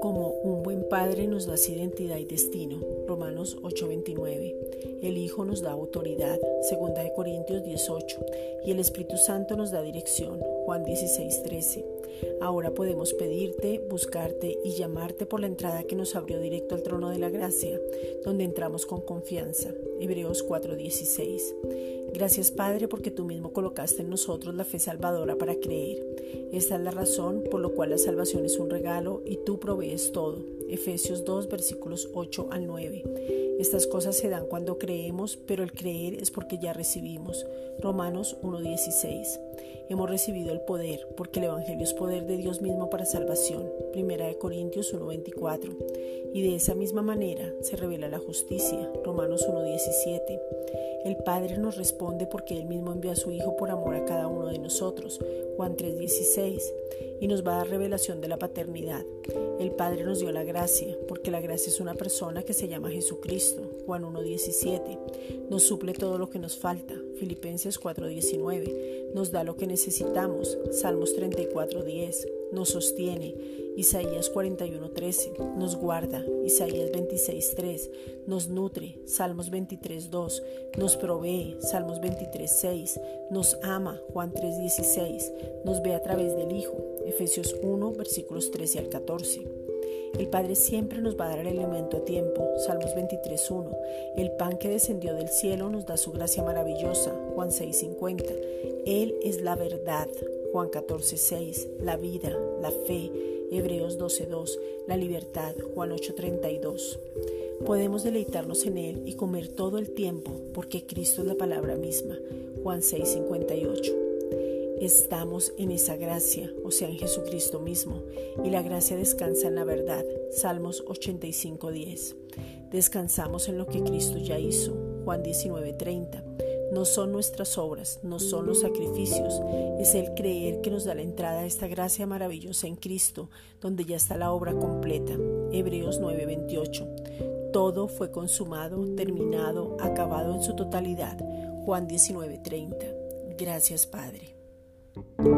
Como un buen padre nos da identidad y destino, Romanos 8:29. El Hijo nos da autoridad, 2 Corintios 18. Y el Espíritu Santo nos da dirección, Juan 16:13. Ahora podemos pedirte, buscarte y llamarte por la entrada que nos abrió directo al trono de la gracia, donde entramos con confianza. Hebreos 4:16. Gracias Padre porque tú mismo colocaste en nosotros la fe salvadora para creer. Esta es la razón por la cual la salvación es un regalo y tú provees todo. Efesios 2 versículos 8 al 9. Estas cosas se dan cuando creemos, pero el creer es porque ya recibimos. Romanos 1.16. Hemos recibido el poder, porque el Evangelio es poder de Dios mismo para salvación. Primera de Corintios 1.24. Y de esa misma manera se revela la justicia. Romanos 1.17. El Padre nos responde porque Él mismo envió a su Hijo por amor a cada uno de nosotros. Juan 3:16. Y nos va a dar revelación de la paternidad. El Padre nos dio la gracia, porque la gracia es una persona que se llama Jesucristo. Juan 1:17. Nos suple todo lo que nos falta. Filipenses 4:19. Nos da lo que necesitamos. Salmos 34:10. Nos sostiene. Isaías 41:13, nos guarda, Isaías 26:3, nos nutre, Salmos 23:2, nos provee, Salmos 23:6, nos ama, Juan 3:16, nos ve a través del Hijo, Efesios 1, versículos 13 al 14. El Padre siempre nos va a dar el alimento a tiempo, Salmos 23.1. El pan que descendió del cielo nos da su gracia maravillosa, Juan 6.50. Él es la verdad, Juan 14.6. La vida, la fe, Hebreos 12.2, la libertad, Juan 8.32. Podemos deleitarnos en Él y comer todo el tiempo porque Cristo es la palabra misma, Juan 6.58. Estamos en esa gracia, o sea, en Jesucristo mismo, y la gracia descansa en la verdad, Salmos 85.10. Descansamos en lo que Cristo ya hizo, Juan 19.30 no son nuestras obras, no son los sacrificios, es el creer que nos da la entrada a esta gracia maravillosa en Cristo, donde ya está la obra completa. Hebreos 9:28. Todo fue consumado, terminado, acabado en su totalidad. Juan 19:30. Gracias Padre. Thank you.